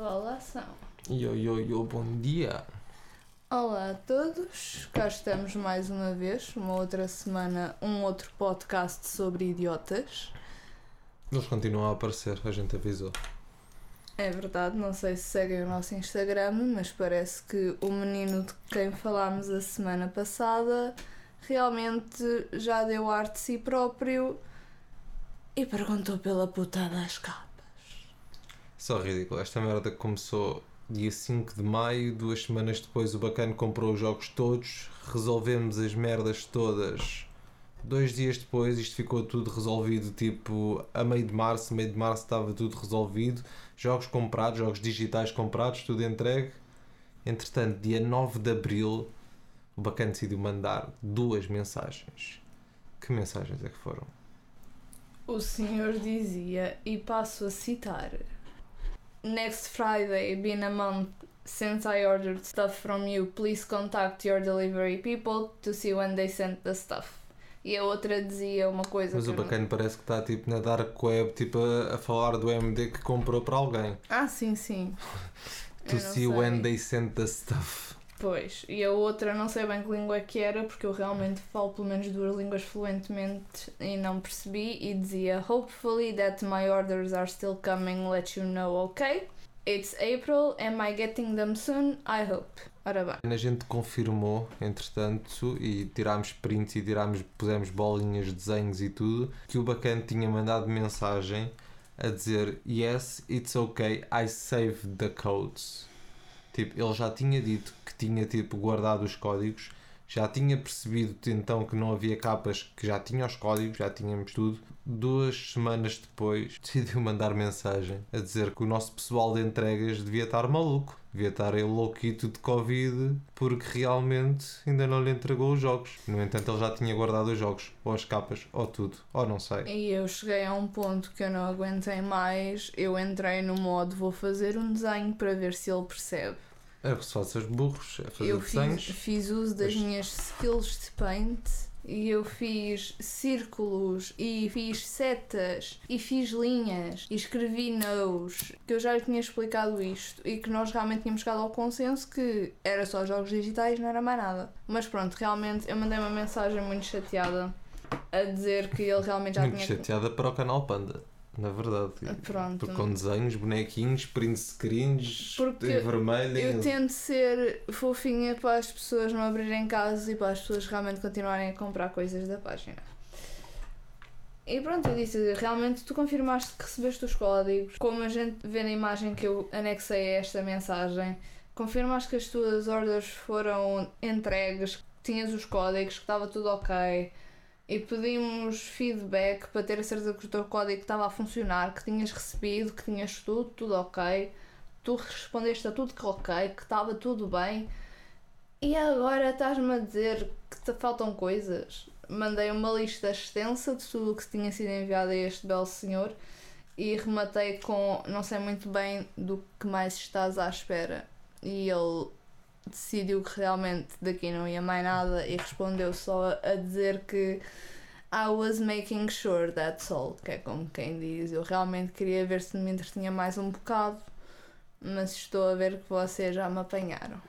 Rolação. Yo, yo, yo, bom dia. Olá a todos, cá estamos mais uma vez, uma outra semana, um outro podcast sobre idiotas. Eles continuam a aparecer, a gente avisou. É verdade, não sei se seguem o nosso Instagram, mas parece que o menino de quem falámos a semana passada realmente já deu arte de si próprio e perguntou pela puta das capas. Só ridículo. Esta merda começou dia 5 de maio, duas semanas depois o bacana comprou os jogos todos, resolvemos as merdas todas. Dois dias depois isto ficou tudo resolvido, tipo a meio de março, meio de março estava tudo resolvido, jogos comprados, jogos digitais comprados, tudo entregue. Entretanto, dia 9 de abril, o bacana decidiu mandar duas mensagens. Que mensagens é que foram? O senhor dizia, e passo a citar: Next Friday, been a month since I ordered stuff from you. Please contact your delivery people to see when they sent the stuff. E a outra dizia uma coisa Mas o eu não- bacana parece que está tipo na dark web, tipo a, a falar do MD que comprou para alguém. Ah, sim, sim. To see when sei. they sent the stuff. Pois, e a outra não sei bem que língua é que era, porque eu realmente falo pelo menos duas línguas fluentemente e não percebi. E dizia: Hopefully that my orders are still coming, let you know, ok? It's April, am I getting them soon? I hope. Ora bem. A gente confirmou, entretanto, e tirámos prints e tirámos, pusemos bolinhas, desenhos e tudo, que o bacana tinha mandado mensagem a dizer Yes, it's okay, I saved the codes. Tipo, ele já tinha dito que tinha tipo guardado os códigos, já tinha percebido então que não havia capas, que já tinha os códigos, já tínhamos tudo. Duas semanas depois decidiu mandar mensagem a dizer que o nosso pessoal de entregas devia estar maluco, devia estar ele louquito de Covid, porque realmente ainda não lhe entregou os jogos. No entanto, ele já tinha guardado os jogos, ou as capas, ou tudo, ou não sei. E eu cheguei a um ponto que eu não aguentei mais. Eu entrei no modo: vou fazer um desenho para ver se ele percebe. É que se faças burros, é fazer eu fiz, desenhos. fiz uso das Mas- minhas skills de paint e eu fiz círculos e fiz setas e fiz linhas e escrevi nos que eu já lhe tinha explicado isto e que nós realmente tínhamos chegado ao consenso que era só jogos digitais, não era mais nada. Mas pronto, realmente eu mandei uma mensagem muito chateada a dizer que ele realmente já Muito tinha. chateada para o canal Panda, na verdade. Pronto. Porque com desenhos, bonequinhos, print screens, Porque em vermelho. Eu em- tento ser fofinha para as pessoas não abrirem casas e para as pessoas realmente continuarem a comprar coisas da página. E pronto, eu disse, realmente tu confirmaste que recebeste os códigos, como a gente vê na imagem que eu anexei a esta mensagem, confirmaste que as tuas ordens foram entregues, que tinhas os códigos, que estava tudo ok, e pedimos feedback para ter a certeza que o teu código estava a funcionar, que tinhas recebido, que tinhas tudo, tudo ok tu respondeste a tudo que ok, que estava tudo bem, e agora estás-me a dizer que te faltam coisas. Mandei uma lista extensa de tudo o que tinha sido enviado a este belo senhor e rematei com não sei muito bem do que mais estás à espera. E ele decidiu que realmente daqui não ia mais nada e respondeu só a dizer que I was making sure that's all, que é como quem diz. Eu realmente queria ver se me entretinha mais um bocado mas estou a ver que vocês já me apanharam.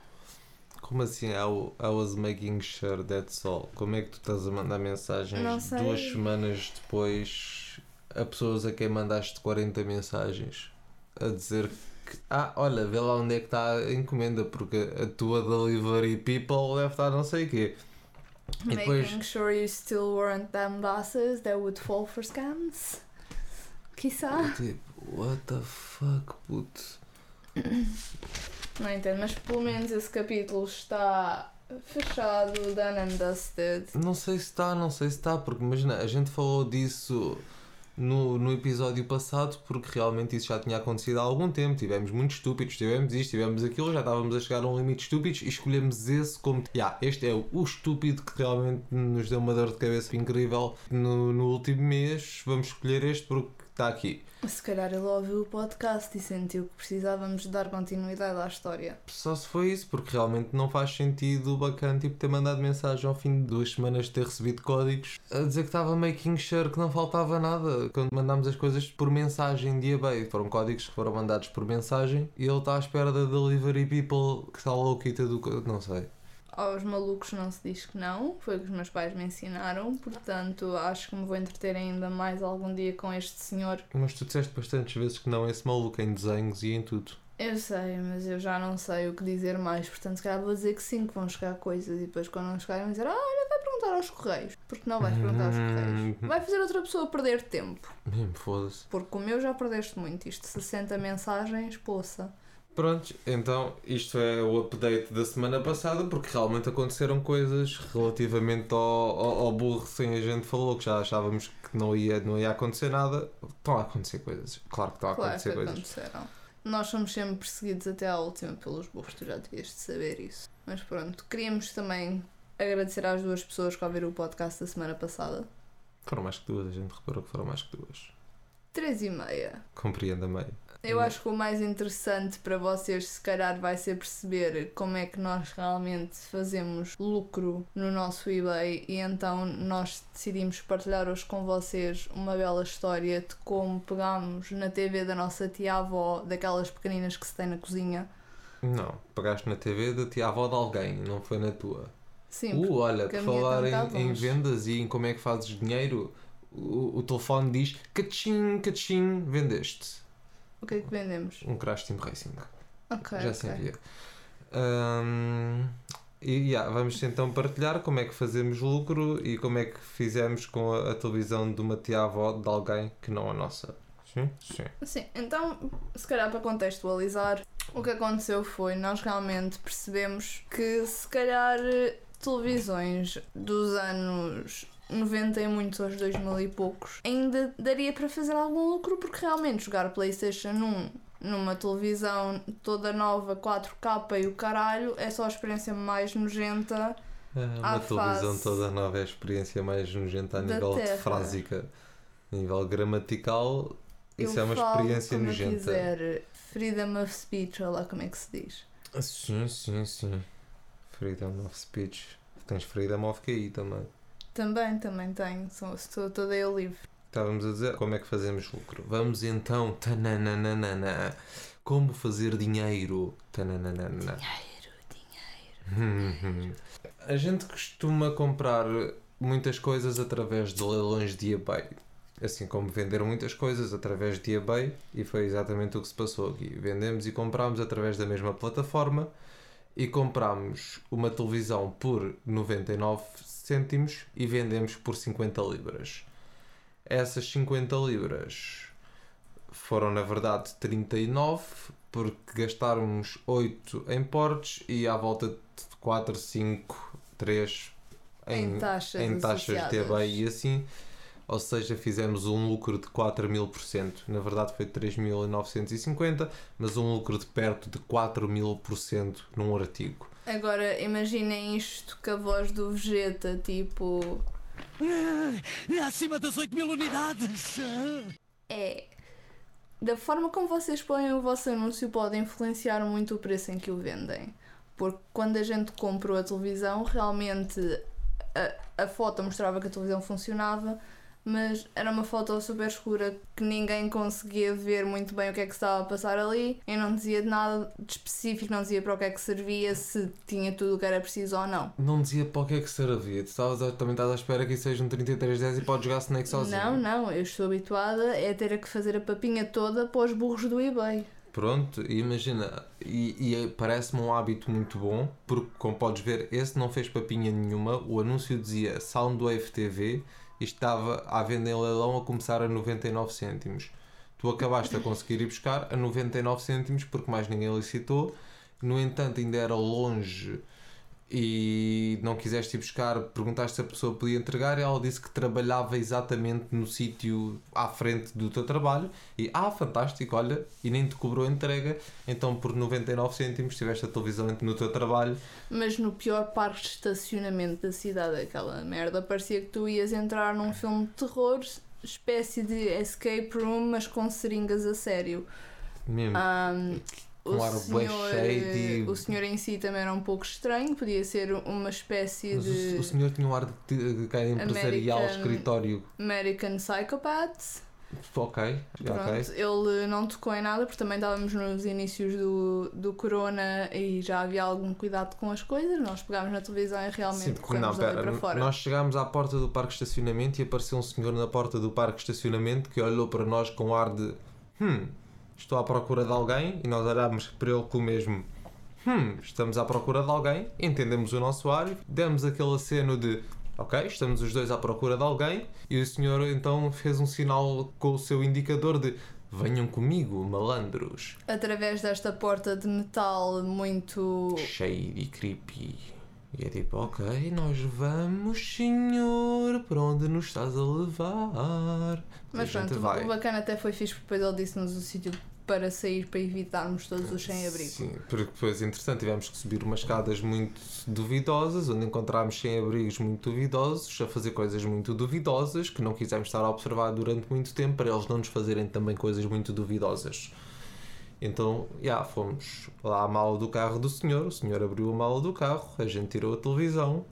Como assim? I, was making sure that's all. Como é que tu estás a mandar mensagens duas semanas depois a pessoas a quem mandaste 40 mensagens a dizer que ah, olha, vê lá onde é que está a encomenda, porque a tua delivery people deve estar não sei o quê. E depois Making sure you still weren't them bosses that would fall for scams. Quiçá. tipo, what the fuck, puto. Não entendo, mas pelo menos esse capítulo está fechado, done and dusted. Não sei se está, não sei se está, porque imagina, a gente falou disso no, no episódio passado, porque realmente isso já tinha acontecido há algum tempo. Tivemos muito estúpidos, tivemos isto, tivemos aquilo, já estávamos a chegar a um limite estúpidos e escolhemos esse como. Yeah, este é o, o estúpido que realmente nos deu uma dor de cabeça incrível no, no último mês. Vamos escolher este porque está aqui. Se calhar ele ouviu o podcast e sentiu que precisávamos dar continuidade à história. Só se foi isso, porque realmente não faz sentido o bacana tipo, ter mandado mensagem ao fim de duas semanas de ter recebido códigos a dizer que estava making sure que não faltava nada. Quando mandámos as coisas por mensagem de eBay, foram códigos que foram mandados por mensagem e ele está à espera da delivery people que está louquita do. Não sei. Aos malucos não se diz que não, foi o que os meus pais me ensinaram, portanto acho que me vou entreter ainda mais algum dia com este senhor. Mas tu disseste bastantes vezes que não, esse maluco em desenhos e em tudo. Eu sei, mas eu já não sei o que dizer mais, portanto se calhar vou dizer que sim, que vão chegar coisas e depois quando não chegarem vão dizer, ah, olha, vai perguntar aos correios. Porque não vais perguntar aos correios. Hum. Vai fazer outra pessoa perder tempo. Mesmo, foda-se. Porque o meu já perdeste muito, isto 60 mensagens, poça. Pronto, então isto é o update da semana passada, porque realmente aconteceram coisas relativamente ao, ao, ao burro sem a gente falou, que já achávamos que não ia, não ia acontecer nada. Estão a acontecer coisas. Claro que estão a Claro acontecer coisas. aconteceram. Nós somos sempre perseguidos até à última pelos burros, tu já devias de saber isso. Mas pronto, queríamos também agradecer às duas pessoas que ouviram o podcast da semana passada. Foram mais que duas, a gente reparou que foram mais que duas. Três e meia. Compreendo a meio. Eu Hum. acho que o mais interessante para vocês, se calhar, vai ser perceber como é que nós realmente fazemos lucro no nosso eBay e então nós decidimos partilhar hoje com vocês uma bela história de como pegámos na TV da nossa tia-avó, daquelas pequeninas que se tem na cozinha. Não, pagaste na TV da tia-avó de alguém, não foi na tua. Sim, Uh, olha, por falar em, em vendas e em como é que fazes dinheiro, o, o telefone diz cachim, cachim, vendeste. O que é que vendemos? Um Crash Team Racing. Ok, Já se envia. Ahm, e yeah, vamos então partilhar como é que fazemos lucro e como é que fizemos com a, a televisão de uma tia-avó de alguém que não a nossa. Sim? Sim. Sim, então, se calhar para contextualizar, o que aconteceu foi nós realmente percebemos que se calhar televisões dos anos 90 e muitos aos 2000 e poucos ainda daria para fazer algum lucro porque realmente jogar PlayStation 1 numa televisão toda nova 4K e o caralho é só a experiência mais nojenta À uma televisão toda nova é a experiência mais nojenta a nível de Terra. frásica. A nível gramatical, isso eu é uma experiência como nojenta. quiser freedom of speech, olha lá como é que se diz Sim, sim, sim. Freedom of speech. Tens freedom of QI também. Também, também tenho, sou, estou toda eu livre Estávamos a dizer como é que fazemos lucro. Vamos então. Tananana. Como fazer dinheiro. Tananana. A gente costuma comprar muitas coisas através de leilões de eBay. Assim como vender muitas coisas através de eBay, e foi exatamente o que se passou aqui. Vendemos e compramos através da mesma plataforma e compramos uma televisão por 99 cêntimos e vendemos por 50 libras. Essas 50 libras foram na verdade 39 porque gastarmos 8 em portes e à volta de 4, 5, 3 em, taxas, em taxas de eBay e assim. Ou seja, fizemos um lucro de 4 mil por cento. Na verdade foi 3.950, mas um lucro de perto de 4 mil por cento num artigo. Agora imaginem isto com a voz do Vegeta, tipo. É acima das 8 mil unidades. É. Da forma como vocês põem o vosso anúncio pode influenciar muito o preço em que o vendem. Porque quando a gente comprou a televisão, realmente a, a foto mostrava que a televisão funcionava, mas era uma foto super escura que ninguém conseguia ver muito bem o que é que estava a passar ali e não dizia de nada de específico, não dizia para o que é que servia, se tinha tudo o que era preciso ou não. Não dizia para o que é que servia. Tu estavas a- também estás à espera que isso seja um 3310 e podes jogar Snake sozinho. Não, não, eu estou habituada a ter que fazer a papinha toda para os burros do eBay. Pronto, imagina, e, e parece-me um hábito muito bom, porque como podes ver, esse não fez papinha nenhuma, o anúncio dizia Soundwave TV estava à venda em leilão a começar a 99 cêntimos. Tu acabaste a conseguir ir buscar a 99 cêntimos porque mais ninguém licitou, no entanto ainda era longe e não quiseste ir buscar, perguntaste se a pessoa podia entregar e ela disse que trabalhava exatamente no sítio à frente do teu trabalho e ah, fantástico, olha, e nem te cobrou a entrega, então por 99 cêntimos tiveste a televisão no teu trabalho. Mas no pior parque de estacionamento da cidade, aquela merda, parecia que tu ias entrar num filme de terror espécie de escape room, mas com seringas a sério. Mesmo. Um, Com o, ar senhor, shady. o senhor em si também era um pouco estranho, podia ser uma espécie Mas de o, o senhor tinha um ar de, de, de empresarial, American- escritório. American Psychopath. Ok, Pronto, ok. ele não tocou em nada porque também estávamos nos inícios do, do corona e já havia algum cuidado com as coisas. Nós pegámos na televisão e realmente Sim, corremos não, pera, para fora. nós chegámos à porta do parque de estacionamento e apareceu um senhor na porta do parque de estacionamento que olhou para nós com ar de hum, estou à procura de alguém e nós olhámos para ele com o mesmo hum, estamos à procura de alguém, entendemos o nosso ar, demos aquele aceno de ok, estamos os dois à procura de alguém e o senhor então fez um sinal com o seu indicador de venham comigo, malandros, Através desta porta de metal muito. cheio e creepy. E é tipo, ok, nós vamos, senhor, para onde nos estás a levar? Mas gente pronto, vai. o bacana até foi fixe porque depois ele disse-nos o sítio para sair para evitarmos todos os sem-abrigo. Sim, porque depois, entretanto, tivemos que subir umas escadas muito duvidosas, onde encontrámos sem-abrigos muito duvidosos, a fazer coisas muito duvidosas, que não quisemos estar a observar durante muito tempo, para eles não nos fazerem também coisas muito duvidosas. Então, já, fomos lá à mala do carro do senhor, o senhor abriu a mala do carro, a gente tirou a televisão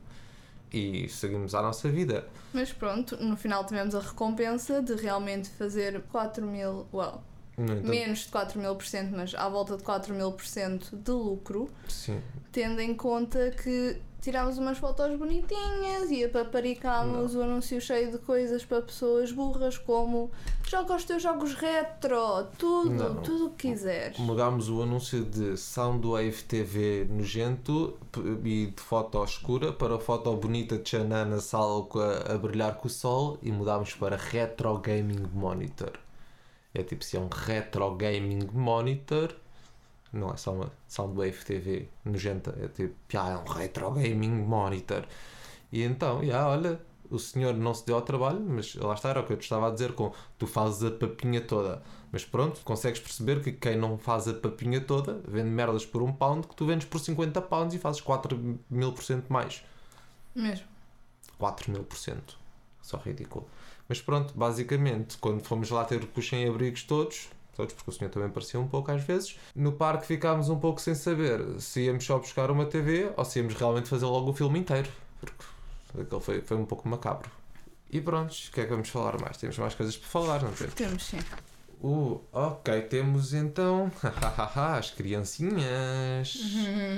e seguimos a nossa vida. Mas pronto, no final tivemos a recompensa de realmente fazer 4 mil. Well, entanto, menos de 4 mil por cento, mas à volta de 4 mil por cento de lucro. sim, tendo em conta que tirámos umas fotos bonitinhas e paparicámos o anúncio cheio de coisas para pessoas burras como joga os teus jogos retro, tudo, Não. tudo o que quiseres. mudámos o anúncio de Soundwave TV nojento e de foto escura para foto bonita de Xanã na sala a, a brilhar com o sol e mudámos para Retro Gaming Monitor. É tipo, se é um Retro Gaming Monitor, não é só uma Soundwave TV nojenta, é tipo, já é um Retro Gaming Monitor. E então, já, olha, o senhor não se deu ao trabalho, mas lá está, era o que eu te estava a dizer com tu fazes a papinha toda. Mas pronto, consegues perceber que quem não faz a papinha toda vende merdas por um pound que tu vendes por 50 pounds e fazes 4 mil por cento mais. Mesmo. 4 mil por cento. Só ridículo. Mas pronto, basicamente, quando fomos lá ter os sem-abrigos todos, todos, porque o senhor também parecia um pouco às vezes, no parque ficámos um pouco sem saber se íamos só buscar uma TV ou se íamos realmente fazer logo o filme inteiro. Porque aquele foi, foi um pouco macabro. E pronto, o que é que vamos falar mais? Temos mais coisas para falar, não temos? Temos sim. Uh, ok, temos então as criancinhas.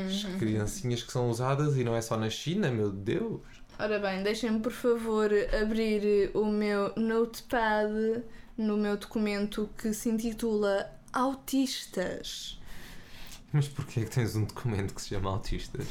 As criancinhas que são usadas e não é só na China, meu Deus. Ora bem, deixem-me por favor abrir o meu notepad no meu documento que se intitula Autistas. Mas porquê é que tens um documento que se chama Autistas?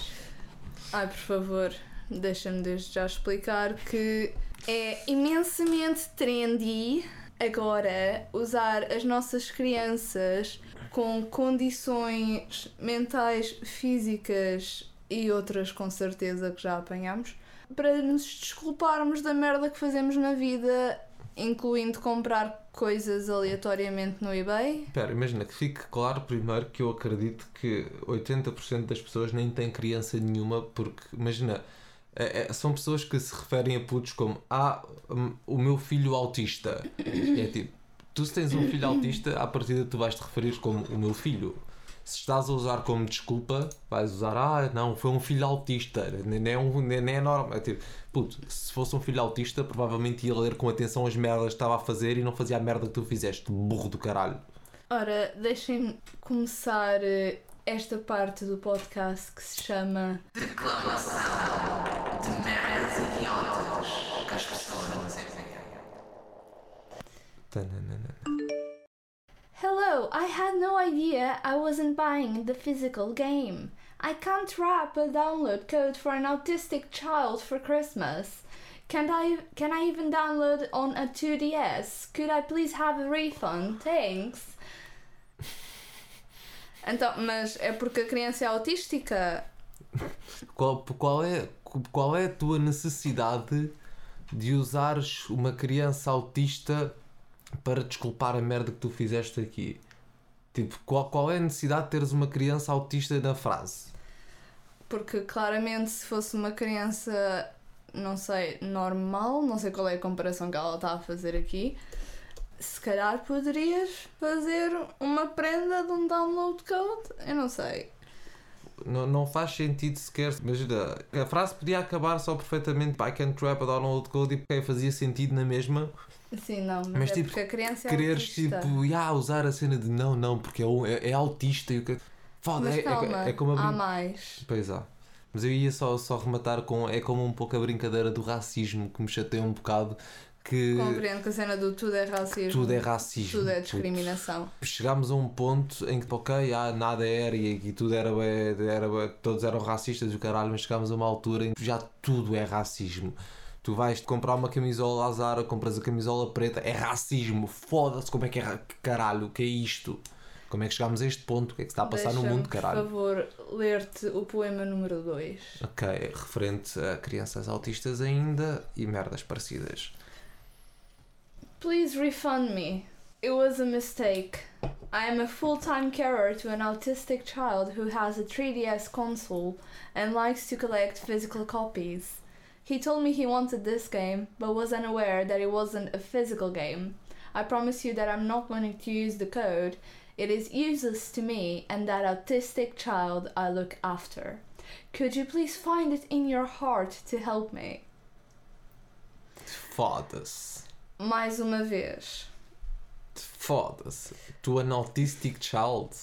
Ai, por favor, deixa-me desde já explicar que é imensamente trendy agora usar as nossas crianças com condições mentais, físicas e outras com certeza que já apanhamos para nos desculparmos da merda que fazemos na vida, incluindo comprar coisas aleatoriamente no eBay. Espera, imagina que fique claro primeiro que eu acredito que 80% das pessoas nem têm criança nenhuma, porque imagina, é- é- são pessoas que se referem a putos como Ah, hum, o meu filho autista. É tipo, tu se tens um filho autista, à partida tu vais te referir como o meu filho. Se estás a usar como desculpa, vais usar, ah, não, foi um filho autista, nem é, um, nem, é normal. É tipo, puto, se fosse um filho autista, provavelmente ia ler com atenção as merdas que estava a fazer e não fazia a merda que tu fizeste, burro do caralho. Ora, deixem-me começar eh, esta parte do podcast que se chama Tananana. I had no idea I wasn't buying the physical game. I can't wrap a download code for an autistic child for Christmas. Can I can I even download on a 2DS? Could I please have a refund? Thanks. Então, mas é porque a criança é autística? Qual, qual, é, qual é a tua necessidade de usares uma criança autista para desculpar a merda que tu fizeste aqui? Tipo, qual, qual é a necessidade de teres uma criança autista na frase? Porque claramente se fosse uma criança não sei, normal, não sei qual é a comparação que ela está a fazer aqui. Se calhar poderias fazer uma prenda de um download code, eu não sei. Não, não faz sentido sequer. Imagina, a frase podia acabar só perfeitamente I can trap a download code e porque fazia sentido na mesma. Sim, não, mas, Mas, é tipo, porque a criança é Quereres autista. tipo, yeah, usar a cena de não, não, porque é, um- é, é autista e o que. Foda, Mas é, é- calma, é como a há brin- mais. Pois há. Mas eu ia só, só rematar com. É como um pouco a brincadeira do racismo que me chateia um bocado. Que Compreendo que a cena do tudo é racismo. tudo é racismo. Tudo é discriminação. Chegámos a um ponto em que, ok, ah, nada era e, e tudo era, era todos eram racistas e o caralho, mas chegámos a uma altura em que já tudo é racismo. Tu vais comprar uma camisola à Zara, compras a camisola preta, é racismo. Foda-se, como é que é? que Caralho, o que é isto? Como é que chegámos a este ponto? O que é que se está a passar no mundo, caralho? Por favor, ler-te o poema número 2. Ok, referente a crianças autistas ainda e merdas parecidas. Please refund me. It was a mistake. I am a full time carer to an autistic child who has a 3DS console and likes to collect physical copies. He told me he wanted this game, but was unaware that it wasn't a physical game. I promise you that I'm not going to use the code. It is useless to me and that autistic child I look after. Could you please find it in your heart to help me? Foda-se. Mais uma vez. Foda-se. Tu an autistic child.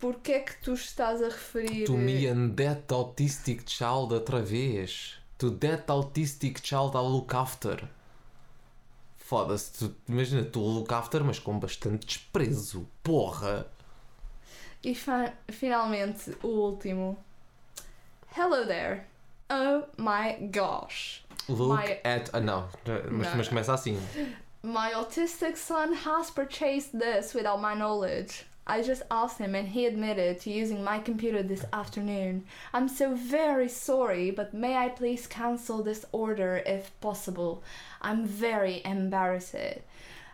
Porquê é que tu estás a referir. To me and that autistic child outra vez. To that autistic child I look after. Foda-se, tu, imagina, tu look after, mas com bastante desprezo. Porra! E finalmente, o último. Hello there. Oh my gosh. Look My- at. Ah, não. Mas, Não, mas começa assim. My autistic son has purchased this without my knowledge. I just asked him and he admitted to using my computer this afternoon. I'm so very sorry, but may I please cancel this order if possible? I'm very embarrassed.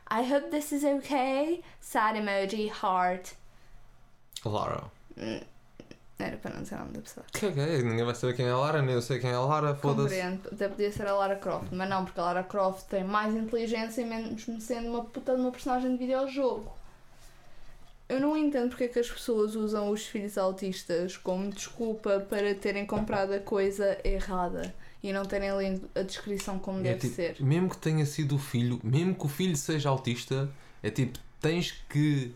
I hope this is okay. Sad emoji, heart. Lara. Mm, Era para não dizer o nome da pessoa. Caguei, ninguém vai saber quem é a Lara, nem eu sei quem é a Lara, foda-se. Compreendo. Até podia ser a Lara Croft, mas não, porque a Lara Croft tem mais inteligência, mesmo sendo uma puta de uma personagem de videojogo. Eu não entendo porque é que as pessoas usam os filhos autistas como desculpa para terem comprado a coisa errada e não terem lido a descrição como É deve tipo, ser. Mesmo que tenha sido o filho, mesmo que o filho seja autista, é tipo, tens que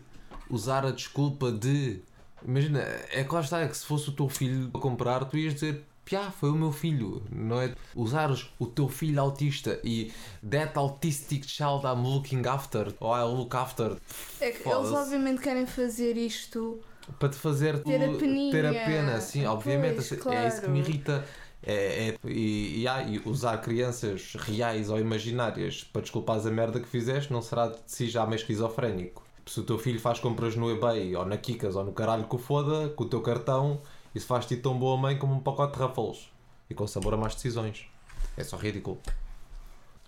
usar a desculpa de. Imagina, é lá está, é que se fosse o teu filho a comprar, tu ias dizer. Piá, foi o meu filho, não é? Usares o teu filho autista e that autistic child I'm looking after, ou I look after, É que eles obviamente querem fazer isto para te fazer Ter a peninha. ter a pena, sim, obviamente, Pois, assim, é isso que me claro. irrita. É, é- e, e, ah, e usar crianças reais ou imaginárias para desculpares a merda que fizeste não será de si já meio esquizofrénico. Se o teu filho faz compras no eBay ou na Kikas ou no caralho que o foda, com o teu cartão, isso faz-te tão boa mãe como um pacote de Ruffles e com sabor a más decisões. É só ridículo.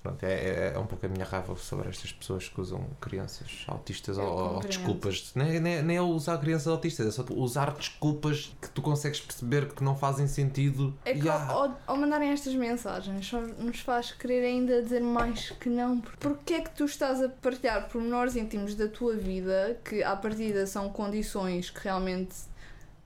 Pronto, é, é, é um pouco a minha raiva sobre estas pessoas que usam crianças autistas ou, ou desculpas. Nem, nem, nem é usar crianças autistas, é só usar desculpas que tu consegues perceber que não fazem sentido. É que ao, ao mandarem estas mensagens só nos faz querer ainda dizer mais que não. Porque é que tu estás a partilhar pormenores íntimos da tua vida que à partida são condições que realmente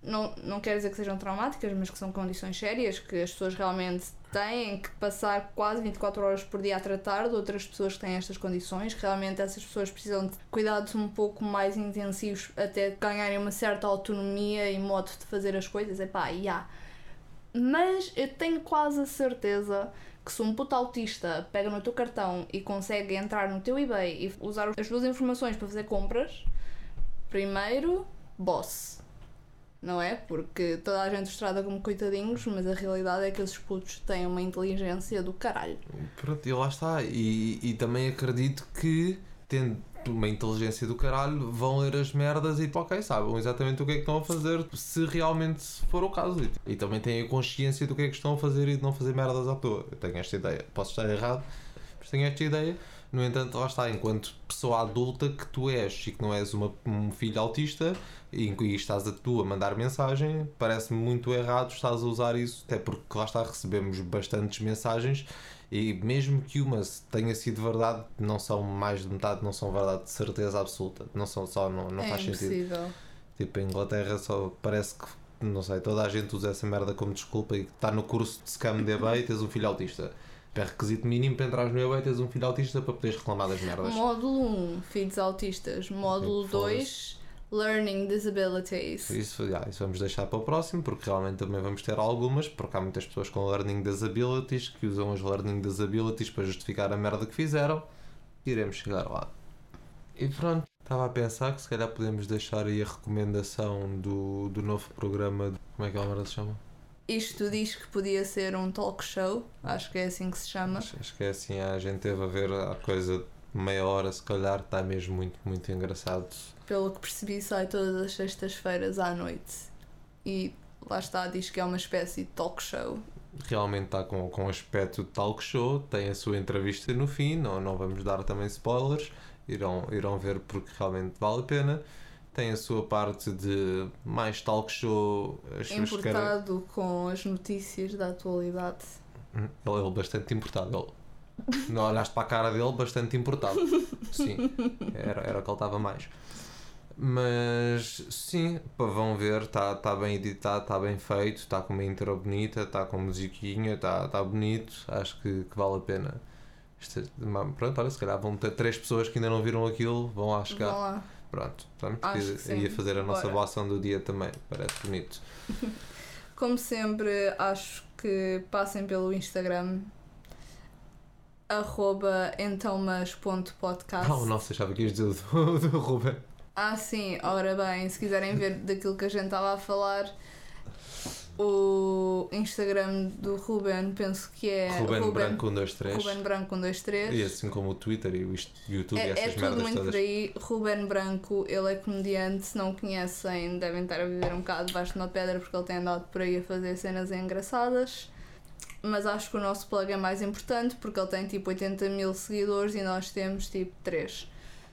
não, não quer dizer que sejam traumáticas, mas que são condições sérias que as pessoas realmente têm que passar quase 24 horas por dia a tratar de outras pessoas que têm estas condições, realmente essas pessoas precisam de cuidados um pouco mais intensivos até ganharem uma certa autonomia e modo de fazer as coisas. Epá, e há. Mas eu tenho quase a certeza que se um puto autista pega no teu cartão e consegue entrar no teu eBay e usar as duas informações para fazer compras, primeiro, boss. Não é? Porque toda a gente os trata como coitadinhos, mas a realidade é que esses putos têm uma inteligência do caralho. Pronto, e lá está. E, e também acredito que, tendo uma inteligência do caralho, vão ler as merdas e, ok, sabem exatamente o que é que estão a fazer, se realmente for o caso. E, e também têm a consciência do que é que estão a fazer e de não fazer merdas à toa. Eu tenho esta ideia. Posso estar errado, tenho esta ideia. No entanto, lá está, enquanto pessoa adulta que tu és e que não és uma, um filho autista e, e estás a tu a mandar mensagem, parece-me muito errado estás a usar isso, até porque lá está, recebemos bastantes mensagens e mesmo que uma tenha sido verdade, não são mais de metade, não são verdade de certeza absoluta. Não são só, não, não é faz sentido. impossível. Tipo, em Inglaterra só parece que, não sei, toda a gente usa essa merda como desculpa e está no curso de scam de eBay e tens um filho autista. É requisito mínimo para entrares no eBay tens um filho autista para poderes reclamar das merdas. Módulo 1, filhos autistas. Módulo Sim, 2, learning disabilities. Isso, já, isso vamos deixar para o próximo, porque realmente também vamos ter algumas, porque há muitas pessoas com learning disabilities que usam as learning disabilities para justificar a merda que fizeram. Iremos chegar lá. E pronto, estava a pensar que se calhar podemos deixar aí a recomendação do, do novo programa. De, como é que a merda se chama? Isto diz que podia ser um talk show, acho que é assim que se chama. Acho, acho que é assim, a gente teve a ver a coisa meia hora, se calhar, está mesmo muito, muito engraçado. Pelo que percebi, sai todas as sextas-feiras à noite. E lá está, diz que é uma espécie de talk show. realmente está com, com aspecto de talk show, tem a sua entrevista no fim, não, não vamos dar também spoilers, irão, irão ver porque realmente vale a pena. Tem a sua parte de mais talk show, as suas cara- Importado com as notícias da atualidade. Ele, ele é bastante importado. Ele, não olhaste para a cara dele, bastante importado. Sim, era, era o que ele estava mais. Mas sim, vão ver, está tá bem editado, está bem feito, está com uma intro bonita, está com musiquinha, está tá bonito, acho que, que vale a pena. Isto pronto, olha, se calhar vão ter três pessoas que ainda não viram aquilo, vão lá chegar. Vão lá. Pronto, pronto Acho ia, fazer a nossa Bora. do dia também, parece bonito. Como sempre, acho que passem pelo Instagram arroba entãomas.podcast Ah, o nosso, achava que ias dizer o do, do Ruben. Ah, sim, ora bem, se quiserem ver daquilo que a gente estava a falar, o Instagram do Ruben, penso que é Ruben, Branco 123. Ruben Branco 123. E assim como o Twitter e o YouTube e É, essas é tudo merdas muito todas. por aí. Ruben Branco, ele é comediante. Se não o conhecem, devem estar a viver um bocado debaixo de uma pedra porque ele tem andado por aí a fazer cenas engraçadas. Mas acho que o nosso plug é mais importante porque ele tem tipo 80 mil seguidores e nós temos tipo 3.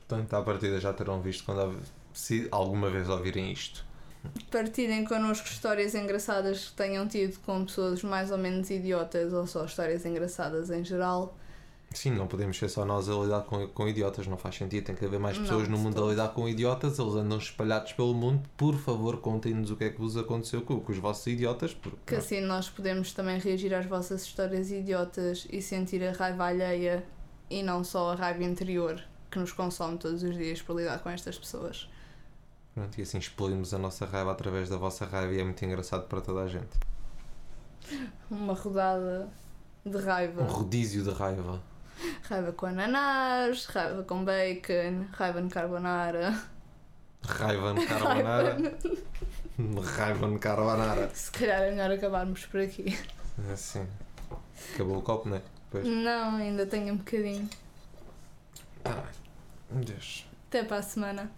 Portanto, à partida já terão visto quando se alguma vez ouvirem isto. Partilhem connosco histórias engraçadas que tenham tido com pessoas mais ou menos idiotas ou só histórias engraçadas em geral. Sim, não podemos ser só nós a lidar com, com idiotas, não faz sentido. Tem que haver mais Não, pessoas no de mundo a lidar com idiotas, eles andam espalhados pelo mundo. Por favor, contem-nos o que é que vos aconteceu com, com os vossos idiotas. Porque, Que assim nós podemos também reagir às vossas histórias idiotas e sentir a raiva alheia e não só a raiva interior que nos consome todos os dias por lidar com estas pessoas. Pronto, e assim expelimos a nossa raiva através da vossa raiva e é muito engraçado para toda a gente. Uma rodada de raiva. Um rodízio de raiva. Raiva com ananás, raiva com bacon, raiva no carbonara. Raiva no carbonara. raiva no carbonara. Se calhar é melhor acabarmos por aqui. É Assim. Acabou o copo, não é? Pois. Não, ainda tenho um bocadinho. Ah, Deus. Até para a semana.